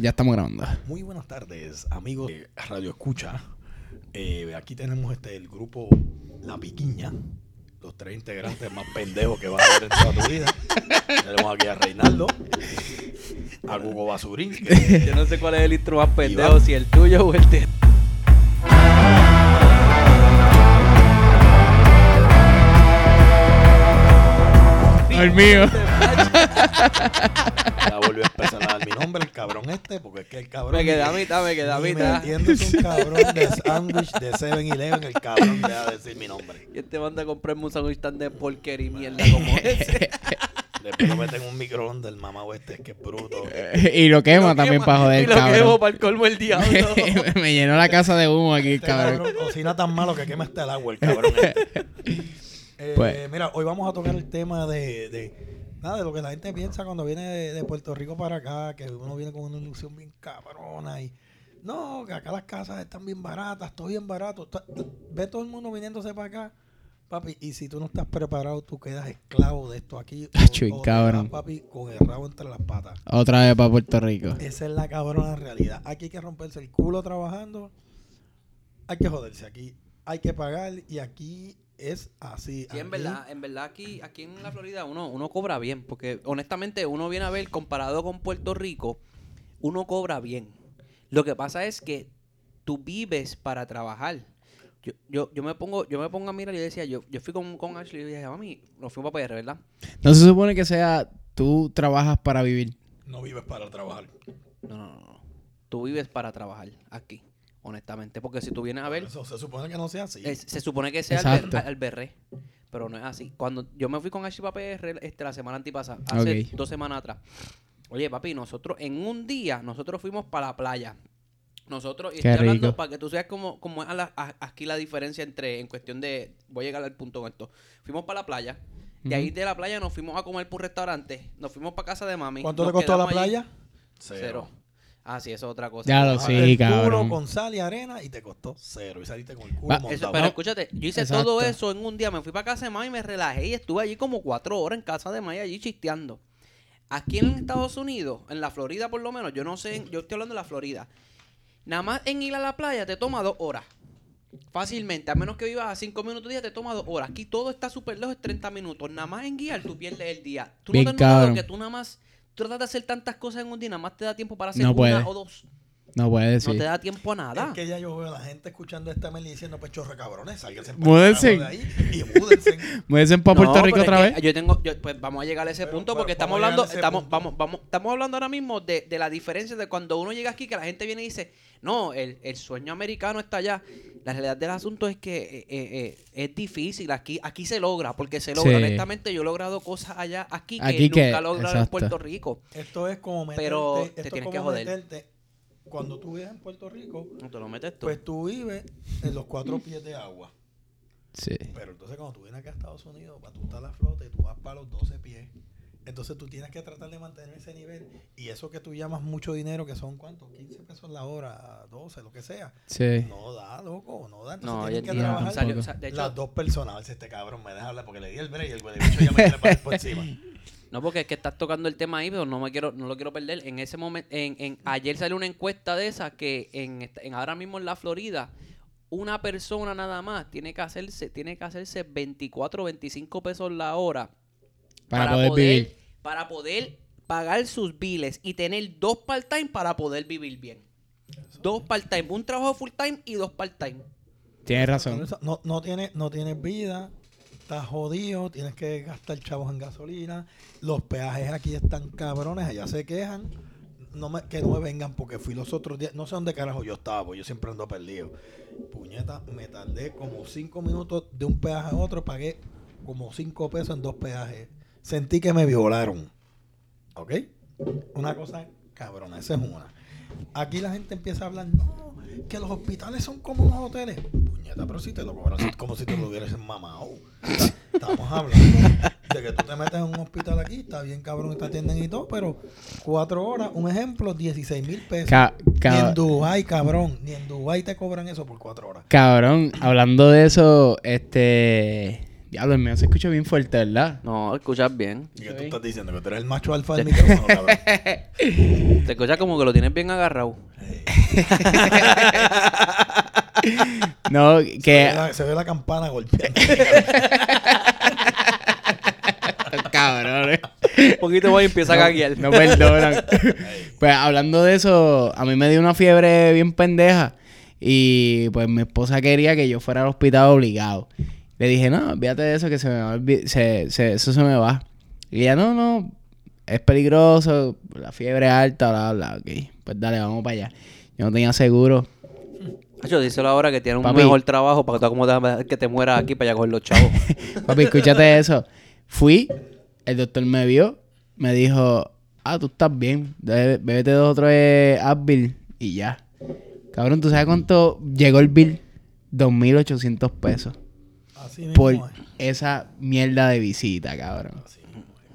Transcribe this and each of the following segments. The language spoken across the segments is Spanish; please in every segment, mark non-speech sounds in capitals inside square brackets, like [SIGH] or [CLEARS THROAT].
Ya estamos grabando. Muy buenas tardes, amigos de Radio Escucha. Eh, aquí tenemos este el grupo La Piquiña, los tres integrantes más pendejos que vas a ver en toda tu vida. [LAUGHS] tenemos aquí a Reinaldo, a Hugo Basurín. que- Yo no sé cuál es el intro más pendejo, si el tuyo o el de. El mío. [LAUGHS] ya volvió a empezar a dar mi nombre, el cabrón este, porque es que el cabrón. Me quedé a mitad, me quedé a mitad. metiéndose un cabrón de sándwich de 7-Eleven, el cabrón deja de decir mi nombre. Y este manda a comprarme un sándwich tan de porquería y mierda como ese. [LAUGHS] Después lo meten en un microondas, el mamá este, que es bruto. y lo quema Lo también quema, para joder, Y lo cabrón. quemo para el colmo el diablo. [LAUGHS] Me llenó la casa de humo aquí, Este cabrón. cabrón cocina tan malo que quema hasta el agua, el cabrón. este. Eh, Pues. Mira, hoy vamos a tocar el tema de, de, nada, de lo que la gente piensa cuando viene de, de Puerto Rico para acá, que uno viene con una ilusión bien cabrona y no, que acá las casas están bien baratas, todo bien barato. Está- Ve todo el mundo viniéndose para acá, papi, y si tú no estás preparado, tú quedas esclavo de esto aquí. O- o cabrón. vas, papi, con el rabo entre las patas. Otra vez para Puerto Rico. Esa es la cabrona realidad. Aquí hay que romperse el culo trabajando. Hay que joderse aquí. Hay que pagar y aquí es así. Sí, en verdad, en verdad aquí, aquí en la Florida uno, uno cobra bien, porque honestamente uno viene a ver comparado con Puerto Rico, uno cobra bien. Lo que pasa es que tú vives para trabajar. Yo, yo, yo me pongo, yo me pongo a mirar y yo decía, yo, yo fui con, con Ashley y dije, mami, nos fuimos para PR, ¿verdad? No se supone que sea tú trabajas para vivir. No vives para trabajar. No, no, no, no. Tú vives para trabajar aquí, honestamente, porque si tú vienes a ver, Eso se supone que no sea así. Es- se supone que sea Exacto. al, berré, pero no es así. Cuando yo me fui con para PR este, la semana antipasada, hace dos semanas atrás. Oye, papi, nosotros en un día, nosotros fuimos para la playa. Nosotros, y Qué estoy hablando rico. para que tú seas como, como es a la- a- aquí la diferencia entre, en cuestión de, voy a llegar al punto con esto. Fuimos para la playa, de ahí de la playa nos fuimos a comer por un restaurante, nos fuimos para casa de mami. ¿Cuánto te costó la allí. playa? Cero. Ah, sí, eso es otra cosa. Ya lo sí, el cabrón. culo con sal y arena y te costó cero. Y saliste con el culo Va, Eso- pero escúchate, yo hice Exacto. todo eso en un día. Me fui para casa de Mami, me relajé y estuve allí como cuatro horas en casa de Mami, allí chisteando. Aquí en Estados Unidos, en la Florida por lo menos, yo no sé, yo estoy hablando de la Florida. Nada más en ir a la playa te toma dos horas. Fácilmente, a menos que vivas a cinco minutos día, te toma dos horas. Aquí todo está súper lejos, es 30 minutos. Nada más en guiar, tú pierdes el día. Tú Bien no te has notado cabrón. que tú nada más tú tratas de hacer tantas cosas en un día, nada más te da tiempo para hacer No una puede. o dos. No puede No decir. te da tiempo a nada. Es que ya yo veo a la gente escúchando esta mel y diciendo, pues chorre cabrones, sálganse Múdense. de ahí y múdense. ¿Me dicen para Puerto No, Rico otra vez? Yo tengo, yo- pues vamos a llegar a ese Pero, punto porque estamos hablando, estamos, punto. vamos, vamos, estamos hablando ahora mismo de, de la diferencia de cuando uno llega aquí que la gente viene y dice, no, el, el sueño americano está allá. La realidad del asunto es que eh, eh, eh, es difícil, aquí, aquí se logra, porque se logra. Sí. Honestamente, yo he logrado cosas allá aquí que Aquí nunca que- he logrado en. Puerto Rico. Esto es como meterte, Pero te esto es tienes como que joder. meterte. Cuando tú vives en Puerto Rico, No te lo metes tú. pues tú vives en los cuatro pies de agua. Sí. Pero entonces cuando tú vienes acá a Estados Unidos, para tú estar a flote, tú vas para los 12 pies. Entonces tú tienes que tratar de mantener ese nivel. Y eso que tú llamas mucho dinero, que son cuántos, 15 pesos la hora, 12, lo que sea. Sí. No da, loco, no da. Entonces no, tienen ya- que trabajar salió- tampoco. o sea, de hecho, las dos personas. A ver si este cabrón me deja hablar porque le di el break y el güey de bicho ya me quiere pasar por encima. [LAUGHS] No, porque es que estás tocando el tema ahí, pero no me quiero, no lo quiero perder. En ese momento, en, en- ayer salió una encuesta de esa que en, en ahora mismo en la Florida, una persona nada más tiene que hacerse, tiene que hacerse 24 25 pesos la hora Para, poder, vivir. para poder pagar sus biles y tener dos part-time para poder vivir bien. Dos part-time, un trabajo full-time y dos part-time. Tienes razón. No, no, tienes, no tienes vida, estás jodido, tienes que gastar chavos en gasolina. Los peajes aquí están cabrones, allá se quejan. No me, que no me vengan porque fui los otros días, no sé dónde carajo yo estaba, porque yo siempre ando perdido. Puñeta, me tardé como cinco minutos de un peaje a otro, pagué como cinco pesos en dos peajes. Sentí que me violaron. ¿Ok? Una cosa cabrona, esa es una. Aquí la gente empieza a hablar, no, que los hospitales son como los hoteles. Puñeta, pero si te lo cobran así, como si te lo hubieras mamado. Estamos hablando de que tú te metes en un hospital aquí, está bien cabrón, te atienden y todo, pero cuatro horas, un ejemplo, 16 mil pesos. Ca- ni en Dubai, cabrón, ni en Dubai te cobran eso por cuatro horas. Cabrón, hablando de eso, este. Diablo, el mío se escucha bien fuerte, ¿verdad? No, escuchas bien. ¿Y qué tú estás diciendo? Que tú eres el macho alfa del micrófono, cabrón. [LAUGHS] Te escuchas como que lo tienes bien agarrado. [LAUGHS] [LAUGHS] No, Se, ve que... la, se ve la campana golpeando. [LAUGHS] Cabrón. Un poquito más y empieza a gaguear. No perdonan. [LAUGHS] pues hablando de eso, a mí me dio una fiebre bien pendeja. Y pues mi esposa quería que yo fuera al hospital obligado. Le dije, no, olvídate de eso, que se me va se, se- eso se me va. Y ella, no, no, es peligroso, la fiebre alta, bla, bla, ok. Pues dale, vamos para allá. Yo no tenía seguro. Yo díselo ahora que tiene un Papi. mejor trabajo para que tú acomodes que te mueras aquí para allá con los chavos. [LAUGHS] Papi, escúchate eso. Fui, el doctor me vio, me dijo, ah, tú estás bien, Bebe- bébete dos o tres Advil y ya. Cabrón, ¿tú sabes cuánto llegó el bill? 2.800 pesos Así mismo por es. esa mierda de visita, cabrón.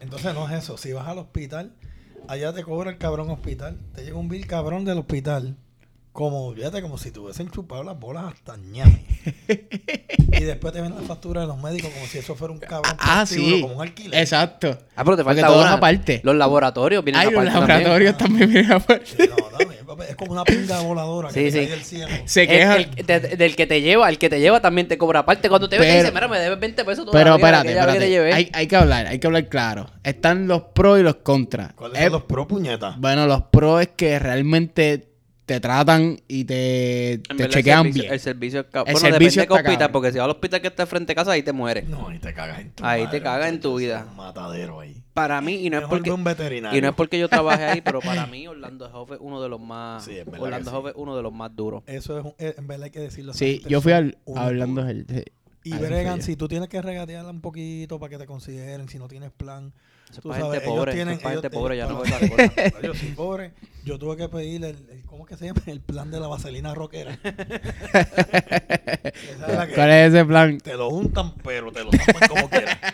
Entonces no es eso. Si vas al hospital, allá te cobra el cabrón hospital. Te llega un bill cabrón del hospital. Como, fíjate, como si te hubiesen chupado las bolas hasta ñame. [LAUGHS] y después te ven la factura de los médicos como si eso fuera un cabrón Ah, prostíbulo, sí. como un alquiler. Exacto. Ah, pero te falta una. aparte. Los laboratorios vienen Ay, los aparte también. laboratorios también vienen aparte. No, también, es como una pinga voladora Sí, que te sí. cae del cielo. Se El- quejan. el- de- del que te lleva, el que te lleva también te cobra aparte. Cuando te ve, te Pero- dice, mira, me debes 20 pesos Pero espérate, te espérate. llevé". Hay, hay que hablar, hay que hablar claro. Están los pros y los contras. ¿Cuáles Es- son los pro puñetas? Bueno, los pros es que realmente te tratan y te, te chequean el servicio, bien. El servicio El Bueno, servicio depende de hospital, porque si vas al hospital que está frente a casa, ahí te mueres. No, ahí te cagas en tu Ahí te cagas en tu vida. Un matadero ahí. Para mí, y no es porque... un veterinario. Y no es porque yo trabaje ahí, pero para [LAUGHS] mí Orlando Health es uno de los más... Sí, es verdad Orlando sí. Es uno de los más duros. Eso es, un- eh, en verdad hay que decirlo. Sí, yo fui al, del- sí. Y bregan, si tú tienes que regatearla un poquito para que te consideren, si no tienes plan. Tú para sabes, gente ellos pobre, eso tienen- es para ellos- gente pobre, ya no para- veo esas cosas. Yo soy pobre. Yo tuve que pedir el, el- ¿cómo que se llama? El plan de la vaselina rockera. [LAUGHS] Es ¿Cuál es ese plan? te lo juntan, pero te lo tapan como quieras. [LAUGHS]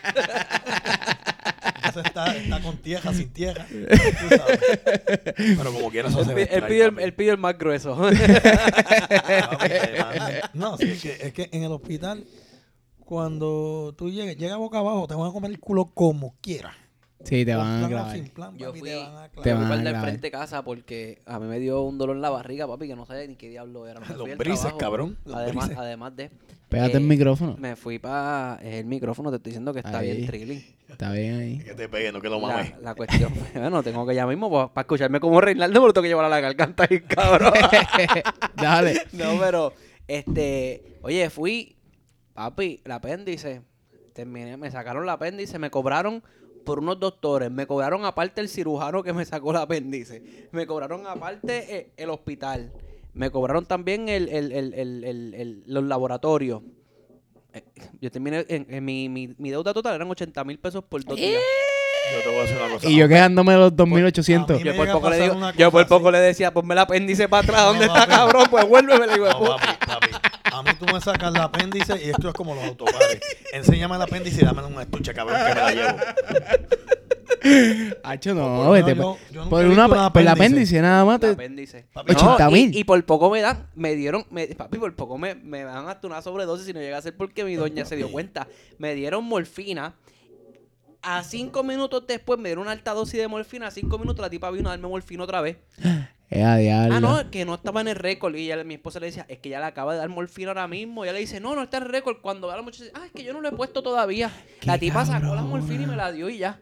Eso está, está con tieja, sin [LAUGHS] tú sabes. Pero como quieras, eso Él, se pi- ve él extraño, pide el, papi. él pide el más grueso. No, sí, es que, es que en el hospital, cuando tú llegues, llega boca abajo, te van a comer el culo como quieras. Sí, te van a plan o grabar. sin plan, Yo fui, te van a te clavar. van a para el del frente de casa porque a mí me dio un dolor en la barriga, papi, que no sabía ni qué diablo era. Me [LAUGHS] Lombrices, trabajo. cabrón, Además, lombrices. además de... Pégate eh, el micrófono. Me fui para el micrófono, te estoy diciendo que está Ahí. bien trilling. Está bien ahí. Que te pegue, no que lo La, mames. la cuestión, [LAUGHS] bueno, tengo que ya mismo para escucharme como Reinaldo, me lo tengo que llevar a la garganta ahí, [LAUGHS] cabrón. Dale. no, pero, este, oye, fui, papi, el apéndice, terminé, me sacaron el apéndice, me cobraron por unos doctores, me cobraron aparte el cirujano que me sacó el apéndice, me cobraron aparte eh, el hospital, me cobraron también el, el, el, el, el- el- los laboratorios. Eh, Yo terminé, en, en mi, mi, mi deuda total eran 80 mil pesos por dos días. Yo te voy a decir una cosa. Y yo quejándome de los A 2800. mí Yo por, poco le digo, yo por poco le decía, ponme el apéndice para atrás, ¿dónde No, está papi. cabrón? Pues vuélveme, le digo, No, papi, papi. A mí tú me sacas el apéndice y esto es como los autopares. Enséñame el apéndice y dame un estuche, cabrón, que me la llevo. [LAUGHS] Hacho, Por no, vete. menos pa- yo- por, una, por el apéndice. nada más. el te- apéndice. Papi, No, 80.000. y, y por poco me dan, me dieron, me, papi, por poco me, me dan hasta una sobredosis si no llega a ser porque mi doña se dio cuenta. Me dieron morfina. A cinco minutos después me dieron una alta dosis de morfina. A cinco minutos la tipa vino a darme morfina otra vez. [GASPS] [GASPS] A diablo. Ah, no, que no estaba en el récord. Y ella, mi esposa le decía, es que ya le acaba de dar morfina ahora mismo. Y ella le dice, no, no está en el récord. Cuando va la muchacha, dice, ah, es que yo no lo he puesto todavía. La tipa sacó la morfina y me la dio y ya.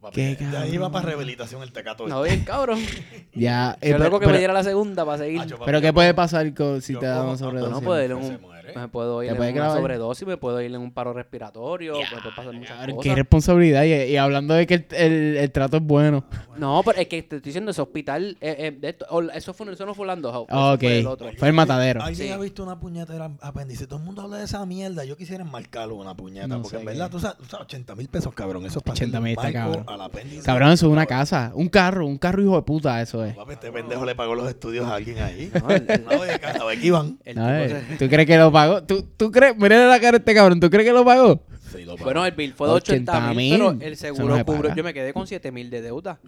Papi, Qué de ahí va cabrón. para rehabilitación el tecato. No, bien, cabrón. [LAUGHS] Ya. eh, Yo pero, luego que pero- me diera la segunda para seguir. Papi, pero ¿qué puede pasar con- si yo te da una ah, sobredosis? No, Se un, muere. me puedo ir ¿Te en una grabar? sobredosis, me puedo ir en un paro respiratorio, me puede pasar muchas cosas. Qué responsabilidad. Y, y hablando de que el, el- el trato es bueno. No, pero es que te estoy diciendo, ese hospital, eh, eh, de esto- o- eso, fue, eso no fue Orlando House, fue el otro. Fue el matadero. ¿Alguien Sí. ha visto una puñetera apéndice? Todo el mundo habla de esa mierda. Yo quisiera enmarcarlo una puñeta. No porque en verdad, qué. tú sabes, tú sabes, 80 mil pesos, cabrón. Eso es para 80.000 está hacerle un marco cabrón. al. Cabrón, eso es una casa. Un carro. Un carro hijo de puta, eso es. Papi, este pendejo le pagó los estudios a alguien ahí. No, el- la beca iban. A se- ¿Tú crees que lo pagó? ¿Tú, tú crees? Mira la cara de este cabrón. ¿Tú crees que lo pagó? Sí, lo pagó. Bueno, el bill fue de 80 mil, 80.000, pero el no seguro se cubrió. paga. Yo me quedé con 7 mil de deuda.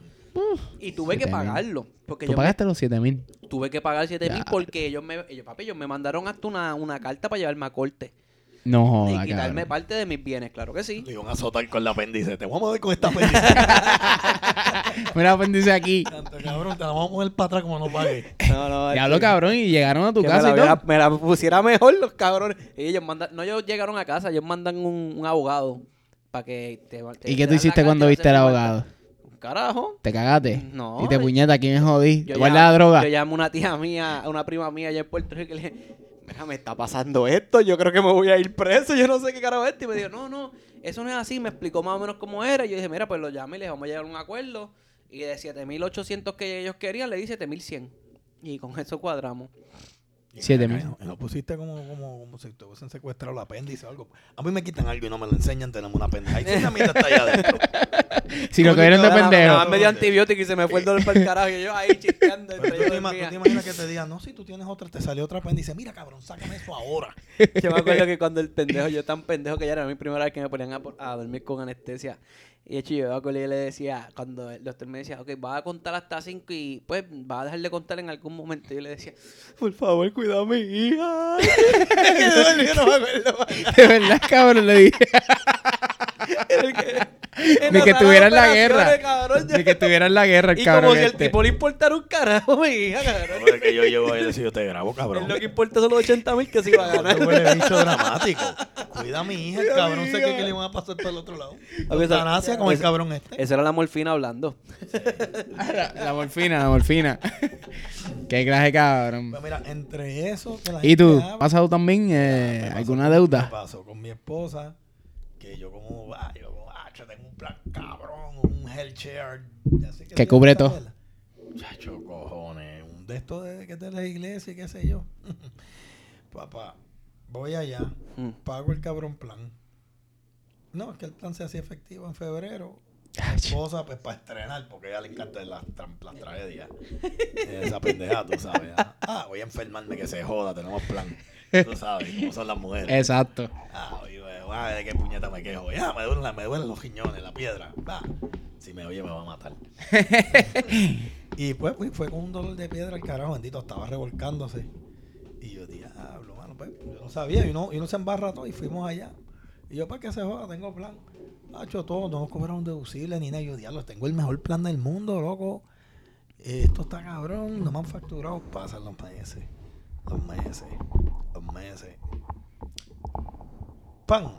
y tuve que 7.000. pagarlo. Porque Tú yo me- pagaste los 7 mil. tuve que pagar 7 mil porque ellos me, ellos, papi, ellos me mandaron hasta una, una carta para llevarme a corte. No y joda, quitarme cabrón. parte de mis bienes, claro que sí. Le iban a azotar con la apéndice. Te vamos a mover con esta apéndice. [LAUGHS] Mira, apéndice aquí. Tanto, cabrón, te la vamos a mover para atrás como no pague. [LAUGHS] No, no, Diablo, cabrón, y llegaron a tu que casa me, y la, todo. me la pusiera mejor los cabrones. Y ellos mandan, no ellos llegaron a casa, ellos mandan un, un abogado para que te, te- ¿Y te qué tú hiciste cuando y viste al abogado? Un carajo. ¿Te cagaste? No, Y te puñeta, aquí me jodí. Yo ¿Te guardas llamo- la droga? Yo llamo a una tía mía, a una prima mía allá en Puerto Rico y le dije, mira, me está pasando esto, yo creo que me voy a ir preso, yo no sé qué carajo es esto. Y me dijo, no, no, eso no es así, me explicó más o menos cómo era. Y yo dije, mira, pues lo llamé y le dije, vamos a llegar a un acuerdo. Y de 7.800 que ellos querían, le di 7.100. Y con eso cuadramos. Siete mil. no- pusiste como, como, como si te hubiesen secuestrado el apéndice o algo. A mí me quitan algo y no me lo enseñan, tenemos una pendeja. Ahí sí esa mierda está allá adentro. [LAUGHS] Si lo cogieron de pendejo. Más me dio antibiótico y se me fue el dolor para el carajo. Y yo ahí chisteando. Pero entre tú, yo te ima- dormía. tú te imaginas que te digan, no, si tú tienes otra, te salió otra apéndice. Mira, cabrón, sácame eso ahora. Yo me acuerdo que cuando el pendejo, yo tan pendejo que ya era mi primera vez que me ponían a dormir con anestesia. Y hecho, yo y le decía, cuando el doctor me decía, ok, vas a contar hasta 5 y pues vas a dejar de contar en algún momento. Yo le decía, por favor, cuida a mi hija. [LAUGHS] [LAUGHS] [LAUGHS] De verdad, cabrón, le dije. El que- Ni que en la guerra. cabrón, Ni que estuviera en la guerra el Y cabrón. como si el este. tipo le importara un carajo, mi hija, cabrón. Es que yo ahí y le digo, yo te grabo, cabrón. Es lo que importa son los 80 mil que se iba a Este ganar. huele bicho dramático. Cuida a mi hija, el cabrón sé que, que le van a pasar para el otro lado. A ver, esa- Eutanasia con el cabrón este. Esa era la morfina hablando. La, la morfina, la morfina. Qué clase, cabrón. Pues mira, entre eso que la ¿Y tú? ¿Has pasado también eh, alguna deuda? Pasó con mi esposa, que yo como, ah, yo como, ah, yo tengo un plan cabrón, un ya sé Que cubre todo. Chacho, cojones, un de estos de, que de la iglesia y qué sé yo. [LAUGHS] Papá, voy allá, Mm. pago el cabrón plan. No, es que el plan se hacía efectivo en febrero. Mi esposa, pues para estrenar, porque a ella le encantan las, las tragedias. Esa pendeja, tú sabes. Ah, Ah, voy a enfermarme, que se joda, tenemos plan. Tú sabes cómo son las mujeres. Exacto. Ah, oye, ah, de qué puñeta me quejo. Ya, me duelen, me duelen los riñones, la piedra. Ah, si me oye, me va a matar. [LAUGHS] y pues, pues, fue con un dolor de piedra el carajo, bendito, estaba revolcándose. Y yo, diablo, mano, pues, yo no sabía, y uno, y uno se embarra todo y fuimos allá. Y yo, para que se joda, tengo plan. Hacho, todo, no cobraron deducible ni nada. Yo, diablo, tengo el mejor plan del mundo, loco. Esto está cabrón, no me han facturado. Pasan los meses, los meses, los meses. ¡Pam!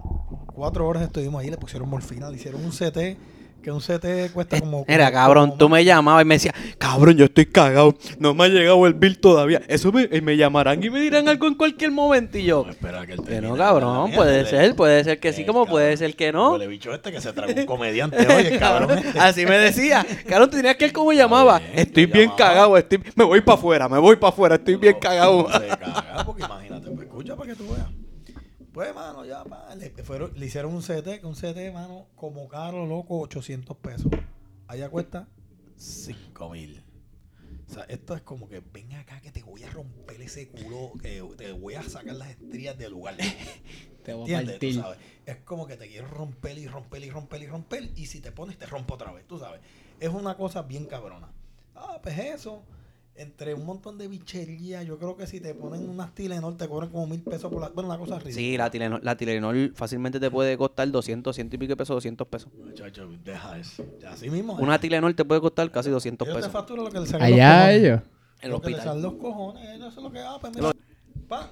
Cuatro horas estuvimos ahí, le pusieron morfina, le hicieron un CT, que un CT cuesta como... Mira, como- cabrón, como tú me llamabas y me decías, cabrón, yo estoy cagado, no me ha llegado el bill todavía. Eso me, eh, me llamarán y me dirán algo en cualquier momento y yo. No, espera que él Que no, cabrón, puede ser, puede ser que sí, Eh, como puede cabrón. ser que no. Huele bicho este que se tragó un comediante, oye, el [LAUGHS] cabrón este. Así me decía. Cabrón, tenías que él como llamaba. bien, Estoy bien llamaba. cagado, estoy, me voy para afuera, me voy para afuera, estoy bien No, cagado. Se caga, porque imagínate, pues escucha para que tú veas. Pues, mano, ya, pa, le, fueron, le hicieron un CT, que un CT, mano, como caro, loco, 800 pesos. Allá cuesta 5 mil. O sea, esto es como que ven acá que te voy a romper ese culo, que te voy a sacar las estrías del lugar. [LAUGHS] Te voy a ¿Entiendes? Tú partir. sabes. Es como que te quiero romper y romper y romper y romper. Y si te pones, te rompo otra vez. Tú sabes. Es una cosa bien cabrona. Ah, pues eso. Entre un montón de bichería, yo creo que si te ponen unas Tilenol te cobran como mil pesos por la. Bueno, una cosa ridícula. Sí, la Tilenol, la Tilenol fácilmente te puede costar 200, 100 y pico de pesos, 200 pesos. Muchacho, deja eso. Ya, así mismo. Una Tilenol te puede costar casi 200 Ellos te pesos. facturan lo que le sacan Allá los cojones. ellos. El lo que hospital. salen los cojones, eso es lo que ah, pues mira, pa,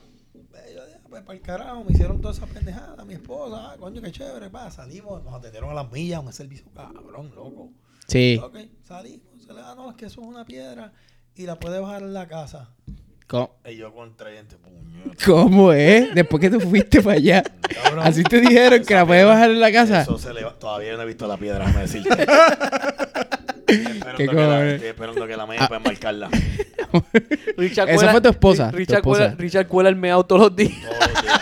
eh, pues para el carajo, me hicieron toda esa pendejada, mi esposa, ah, coño, qué chévere, pa, salimos, nos atendieron a las millas, un servicio cabrón, loco. Sí. Ok, salimos, se le da, no, es que eso es una piedra y la puede bajar en la casa. ¿Cómo, Y yo con trayente, puñeta. cómo es? Después que tú fuiste para allá. Cabrón. Así te dijeron que la puedes piedra, bajar en la casa. Eso se le va- todavía no he visto la piedra, déjame decirte. [LAUGHS] Estoy esperando, ¿Qué que la, estoy esperando que la media para enmarcarla. Richard [LAUGHS] Esa cuela- fue tu esposa, tu Richard, esposa. Cuela, Richard cuela el meao todos los días. Todos los días.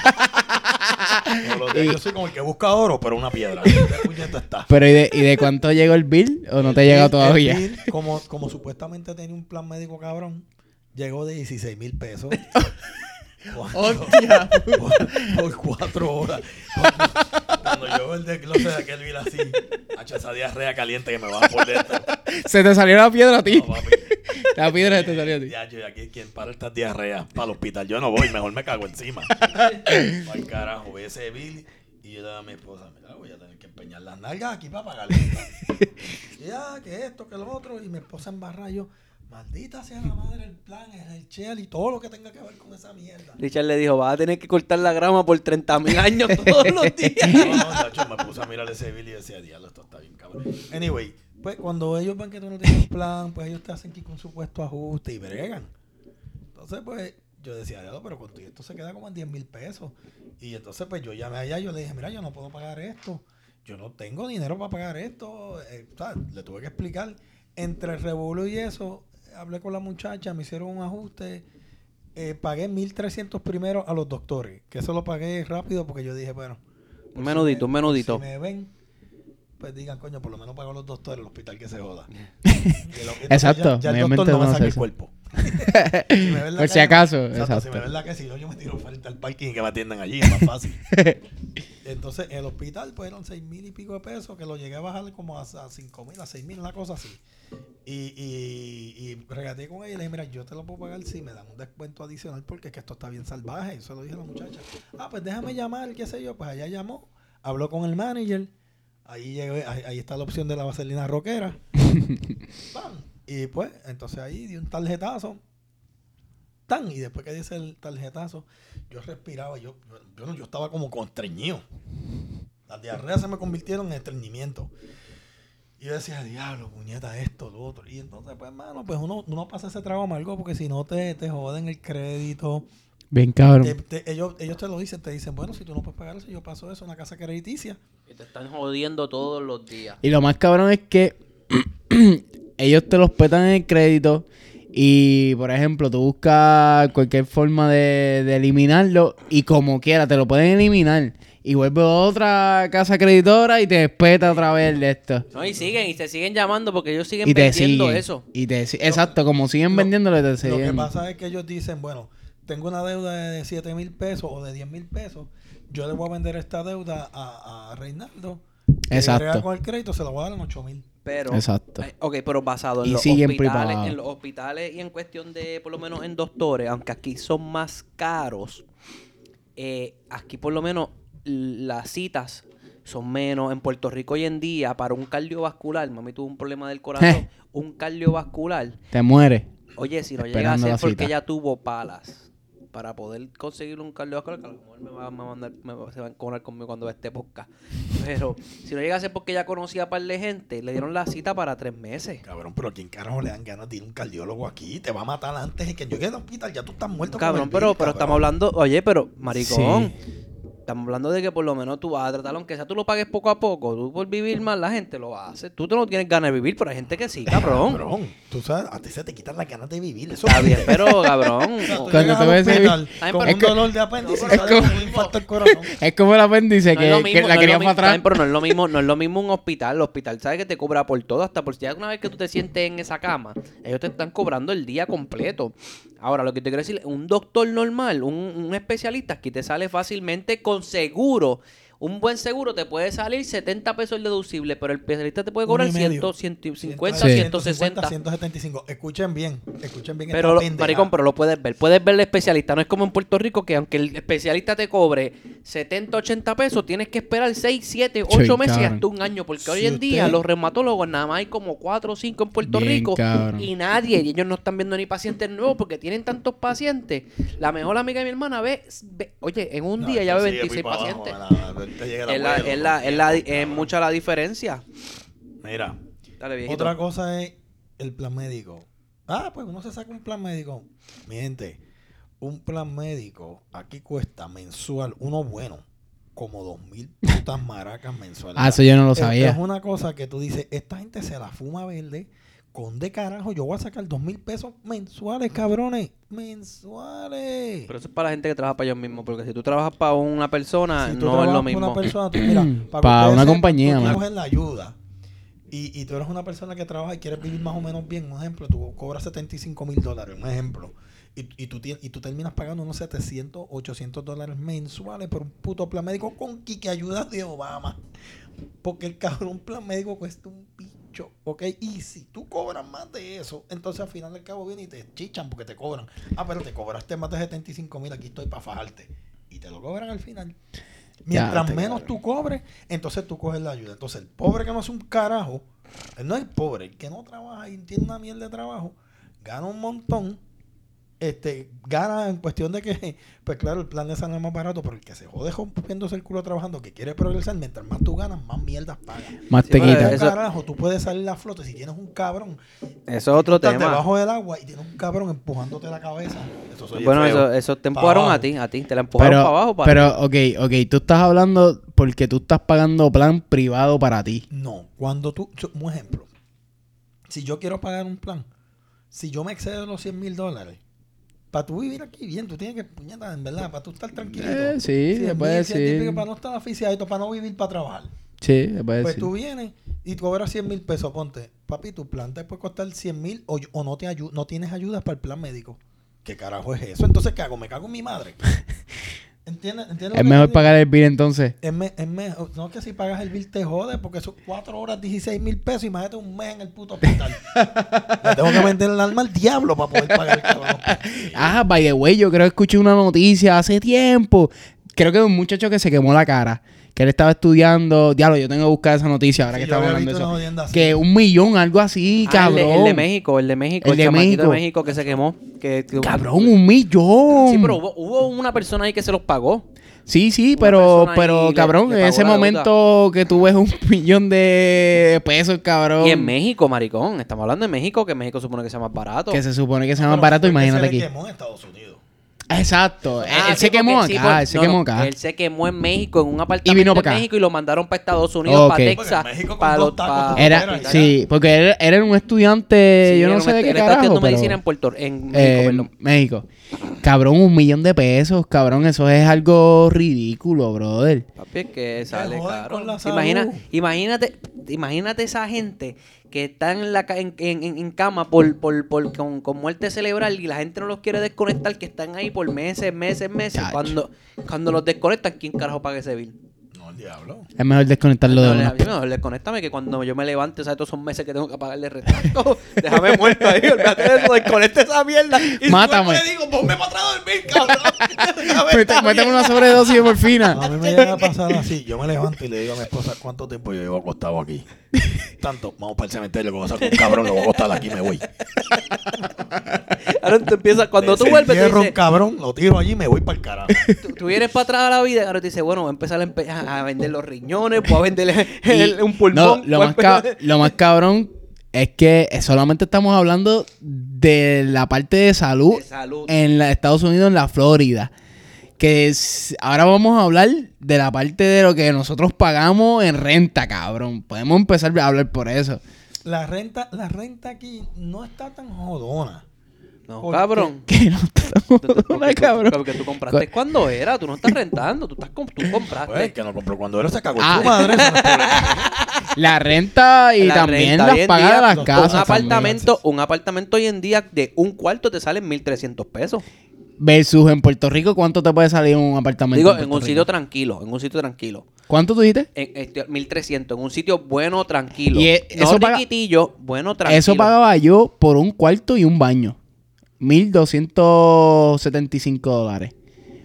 Días. Yo soy como el que busca oro, pero una piedra. [LAUGHS] ¿Qué puñeta está? Pero ¿y de, ¿y de cuánto llegó el bill? ¿O no te ha llegado El todavía? bill, como, como supuestamente tenía un plan médico cabrón, llegó de 16 mil pesos. [LAUGHS] ¡Hostia! por, por cuatro horas. Cuando, cuando yo el desglose de aquel bill así, hacho esa diarrea caliente que me va por dentro. Se te salió la piedra a ti. No, papi. La piedra te salió a ti. Ya, yo, aquí quien para estas diarreas para el hospital. Yo no voy, mejor me cago encima. [LAUGHS] Ay, carajo, ve ese Billy. Y yo le digo a mi esposa, mira, voy a tener que empeñar las nalgas aquí para pagarle. [LAUGHS] y ya, que esto, que lo otro. Y mi esposa embarra yo, maldita sea la madre el plan, el chel y todo lo que tenga que ver con esa mierda. Richard le dijo, vas a tener que cortar la grama por 30 mil años todos los [LAUGHS] días. No, no, Nacho, me puse a mirar ese Billy y decía, diablo, esto está bien cabrón. Anyway, pues cuando ellos ven que tú no tienes plan, pues ellos te hacen que con supuesto ajuste y bregan. Entonces, pues yo decía, pero con esto se queda como en 10 mil pesos. Y entonces, pues yo llamé allá y yo le dije, mira, yo no puedo pagar esto. Yo no tengo dinero para pagar esto. Eh, o sea, le tuve que explicar. Entre el revuelo y eso, hablé con la muchacha, me hicieron un ajuste. Eh, pagué 1.300 primero a los doctores. Que eso lo pagué rápido porque yo dije, bueno. Un menudito, si me- menudito. Si me ven, pues digan, coño, por lo menos pago los doctores, el hospital que se joda. [LAUGHS] Entonces Exacto, Ya, ya el doctor no me saca el cuerpo. Si me Por si acaso, Si me ven la que si no, yo me tiro frente al parking y que me atiendan allí, es más fácil. [LAUGHS] Entonces, el hospital, pues eran seis mil y pico de pesos, que lo llegué a bajar como a, a cinco mil, a seis mil, una cosa así. Y, y, y regateé con ella y le dije, mira, yo te lo puedo pagar si me dan un descuento adicional porque es que esto está bien salvaje. Eso lo dije a la muchacha. Ah, pues déjame llamar, qué sé yo. Pues allá llamó, habló con el manager. Ahí, llegué, ahí, ahí está la opción de la vaselina roquera. [LAUGHS] Pam. Y pues, entonces ahí di un tarjetazo. Tan. Y después que dice el tarjetazo, yo respiraba. Yo, yo, yo, no- yo estaba como constreñido. Las diarreas se me convirtieron en estreñimiento. Y yo decía, diablo, puñeta, esto, lo otro. Y entonces, pues, hermano, pues uno, uno pasa ese trago amargo porque si no te, te joden el crédito. Bien cabrón. Te- te- ellos, ellos te lo dicen, te dicen, bueno, si tú no puedes pagar eso, yo paso eso a una casa crediticia. Y te están jodiendo todos los días. Y lo más cabrón es que [CLEARS THROAT] ellos te los petan en el crédito y, por ejemplo, tú buscas cualquier forma de, de eliminarlo y como quiera te lo pueden eliminar. Y vuelve a otra casa creditora y te despeta otra vez de esto. No, y siguen, y te siguen llamando porque ellos siguen Y te vendiendo siguen. eso. Y te, exacto, como siguen Lo- vendiéndole, te Lo que siguen. pasa es que ellos dicen, bueno, tengo una deuda de 7 mil pesos o de 10 mil pesos, yo le voy a vender esta deuda a, a Reinaldo. Exacto. con el crédito se la voy a dar en 8 mil. Pero, Exacto. eh, ok, pero basado en Y los hospitales, en los hospitales y en cuestión de, por lo menos en doctores, aunque aquí son más caros, eh, aquí por lo menos las citas son menos. En Puerto Rico hoy en día, para un cardiovascular, mami tuvo un problema del corazón, [LAUGHS] un cardiovascular, Te mueres. oye, si no llega a ser porque ella tuvo palas para poder conseguir un cardiovascular, que a lo mejor me va, a mandar, me va- se va a enconar conmigo cuando ve este podcast. [LAUGHS] Pero si no llega a ser porque ella conocía a par de gente, le dieron la cita para tres meses. Cabrón, pero ¿a quién carajo le dan ganas de ir un cardiólogo aquí? Te va a matar antes de que llegue al hospital, ya tú estás muerto. con Cabrón, pero, pero cabrón. estamos hablando, oye, pero, maricón, Sí. Estamos hablando de que por lo menos tú vas a tratar, aunque sea tú lo pagues poco a poco, tú por vivir más, la gente lo hace. Tú te no tienes ganas de vivir, pero hay gente que sí, [LAUGHS] cabrón. Cabrón, tú sabes, a ti se te quitan las ganas de vivir. Eso Está es- bien, pero, cabrón. [LAUGHS] Cuando te ves ese- hospital Ay, con pero- un dolor de apéndice es como- con un infarto al corazón. [LAUGHS] Es como el apéndice No que, es lo que mismo, la no es querían lo mismo, para atrás. pero no es lo mismo, no es lo mismo un hospital. El hospital sabe que te cobra por todo, hasta por si ya una vez que tú te sientes en esa cama, ellos te están cobrando el día completo. Ahora, lo que te quiero decir, un doctor normal, un, un especialista, aquí te sale fácilmente con seguro. Un buen seguro te puede salir 70 pesos el deducible, pero el especialista te puede cobrar Uno y medio. 100, 150, 150, 160. 175. Escuchen bien, escuchen bien. Pero, lo- maricón, pero lo puedes ver. Puedes ver el especialista. No es como en Puerto Rico que aunque el especialista te cobre 70, 80 pesos, tienes que esperar 6, 7, 8 Sí, meses y cabrón. hasta un año. Porque Si hoy en día usted- los reumatólogos nada más hay como 4 o 5 en Puerto Bien, Rico. cabrón. Y nadie, y ellos no están viendo ni pacientes nuevos porque tienen tantos pacientes. La mejor amiga de mi hermana ve, ve- oye, en un No, día ya ve sigue 26 muy para abajo, pacientes. Es, la, es, la, es, la- es mucha la diferencia. Mira, Dale, otra cosa es el plan médico. Ah, pues uno se saca un plan médico. Mi gente, un plan médico aquí cuesta mensual, uno bueno, como dos mil putas maracas mensuales. Ah, eso yo no lo Es- sabía. Es una cosa que tú dices, esta gente se la fuma verde. Con de carajo, yo voy a sacar dos mil pesos mensuales, cabrones. Mensuales. Pero eso es para la gente que trabaja para ellos mismos. Porque si tú trabajas para una persona, Si tú no es lo mismo. Una persona, tú- mira, [CLEARS THROAT] Para una compañía, Tú man. coges la ayuda y, y tú eres una persona que trabaja y quieres vivir más o menos bien. Un ejemplo, tú cobras 75 mil dólares, un ejemplo. Y, y, tú, tien- y tú terminas pagando unos 700, 800 dólares mensuales por un puto plan médico con Kike Ayuda de Obama. Porque el cabrón plan médico cuesta un mucho, ¿ok? Y si tú cobras más de eso, entonces al final del cabo vienen y te chichan porque te cobran. Ah, pero te cobraste más de 75 mil, aquí estoy para fajarte. Y te lo cobran al final. Mientras menos tú cobres, entonces tú coges la ayuda. Entonces el pobre que no hace un carajo, él no es el pobre, el que no trabaja y tiene una mierda de trabajo, gana un montón. Este, gana en cuestión de que, [LAUGHS] pues claro, el plan de salud es más barato, pero el que se jode rompiéndose el culo trabajando, que quiere progresar, mientras más tú ganas, más mierdas pagas. Más te pero quita. eso- carajo, tú puedes salir a flote si tienes un cabrón. Eso es otro tema. debajo del agua y tienes un cabrón empujándote la cabeza. Eso soy Bueno, eso, eso te empujaron a ti, a ti. Te la empujaron Pero, para abajo. Para pero, ok, ok, tú estás hablando porque tú estás pagando plan privado para ti. No, cuando tú, yo- un ejemplo, si yo quiero pagar un plan, si yo me excedo los 100 mil dólares, para tú vivir aquí bien, tú tienes que, puñeta, en verdad, para tú estar tranquilo. Eh, sí, se puede decir. Para no estar aficiado, para no vivir para trabajar. Sí, puede Pues decir. tú vienes y tú cobras 100 mil pesos, ponte, papi, tu plan te puede costar 100 mil o, o no, te ayu- no tienes ayudas para el plan médico. ¿Qué carajo es eso? Entonces, ¿qué hago? ¿Me cago en mi madre? [LAUGHS] ¿Entiendes? ¿Entiendes lo Es mejor pagar el bill entonces. Es, me- es mejor. No que si pagas el bill te jode, porque son cuatro horas, 16 mil pesos. Imagínate un mes en el puto hospital. [LAUGHS] Tengo que vender el alma al diablo para poder pagar el cabrón. Ah, by the way, yo creo que escuché una noticia hace tiempo. Creo que de un muchacho que se quemó la cara. Que él estaba estudiando. Diablo, yo tengo que buscar esa noticia ahora Sí, que había hablando de eso. Que un millón, algo así, Ah, el, de, cabrón. el de México, el de México, El el, de México. de México que se quemó. Que, que- Cabrón, un millón. Sí, pero hubo, hubo una persona ahí que se los pagó. Sí, sí, Una pero, pero le- cabrón, le en ese momento que tú ves un [LAUGHS] millón de pesos, cabrón. Y en México, maricón. Estamos hablando de México, que México supone que sea más barato. Que se supone que sea más barato, que imagínate se aquí. le quemó en Estados Unidos. Exacto. Él- Ah, él sí, se quemó porque- sí, acá, por- él se no, quemó acá. Él se quemó en México, en un apartamento vino pa' en acá. México y lo mandaron para Estados Unidos, Ok. para Texas. Para los- tacos pa- tú Era, Era, sí, porque él, él era un estudiante, Sí, yo no él sé de él qué está carajo, estudiando pero... medicina en Puerto en México, eh, perdón. México. Cabrón, un millón de pesos, cabrón, eso es algo ridículo, brother. Papi, es que sale caro. Imagina, imagínate, imagínate esa gente que está en la ca- en, en- en- en cama por, por, por- con, con muerte cerebral y la gente no los quiere desconectar, que están ahí por meses, meses, meses. Chacho. Cuando, cuando los desconectan, ¿quién carajo paga ese bill? Diablo. Es mejor desconectarlo de una. le- mejor desconéctame que cuando yo me levante, ¿sabes? Todos son meses que tengo que pagarle retrato. [LAUGHS] Déjame muerto ahí, olvídate de eso, desconecte esa mierda. Y Mátame. Le digo, ponme para atrás a dormir, cabrón. [LAUGHS] Méteme una sobredosis de morfina. A mí me llega a pasar así. Yo me levanto y le digo a mi esposa cuánto tiempo yo llevo acostado aquí. Tanto, vamos para el cementerio, que voy a sacar un cabrón, lo voy a acostar aquí me voy. Ahora tú empiezas, cuando tú vuelves, Desenterro un cabrón, lo tiro allí y me voy para el carajo. tú, tú vienes para atrás a la vida y ahora te dices, bueno, voy a empezar a, empe- a vender los riñones, voy a vender [LAUGHS] un pulmón. No, lo, más lo más cabrón es que solamente estamos hablando de la parte de salud De salud. en la, Estados Unidos, en la Florida. Que es- ahora vamos a hablar de la parte de lo que nosotros pagamos en renta, cabrón. Podemos empezar a hablar por eso. La renta, la renta aquí no está tan jodona. No, ¿Por cabrón. Que no Tú- tú- una porque tú- cabrón. Porque tú compraste cuando era, tú no estás [LAUGHS] rentando, tú, estás tú compraste. Pues, que no compró cuando era se cagó Ah. tu madre. [LAUGHS] La renta y La también renta las pagas las un casas. un también. apartamento, un apartamento hoy en día de un cuarto te sale en 1300 pesos. Versus en Puerto Rico, ¿cuánto te puede salir un apartamento? Digo, en un Rico? sitio tranquilo, en un sitio tranquilo. ¿Cuánto tú dijiste? En, este, 1300, en un sitio bueno, tranquilo. Y e- no eso paga- riquitillo, bueno, tranquilo. Eso pagaba yo por un cuarto y un baño. 1.275 dólares.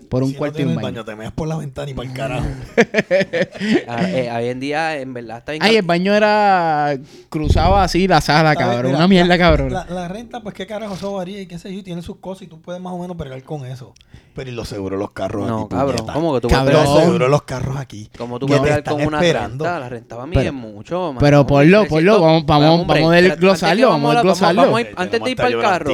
Por un Si no cuarto y un baño. baño, te meas por la ventana y para el carajo. [LAUGHS] Ah, eh, hoy en día, en verdad, está bien. Ay, el baño era... Cruzaba así la sala, ¿Sabes? cabrón. Mira, Una mierda, la- cabrón. La, la renta, pues qué carajo, eso varía y qué sé yo, tiene sus cosas y tú puedes más o menos bregar con eso. Pero y los seguros, los carros No, aquí, cabrón, puñeta. ¿cómo que tú Cabrón. vas a Los seguros, carros aquí. Como tú que vas a te ver están con una esperando. renta, la renta para mí Pero- es mucho. mano. pero ponlo, 1300, ponlo, vamos- vamos- hombre, vamos a desglosarlo, vamos a desglosarlo. a antes de ir para el carro,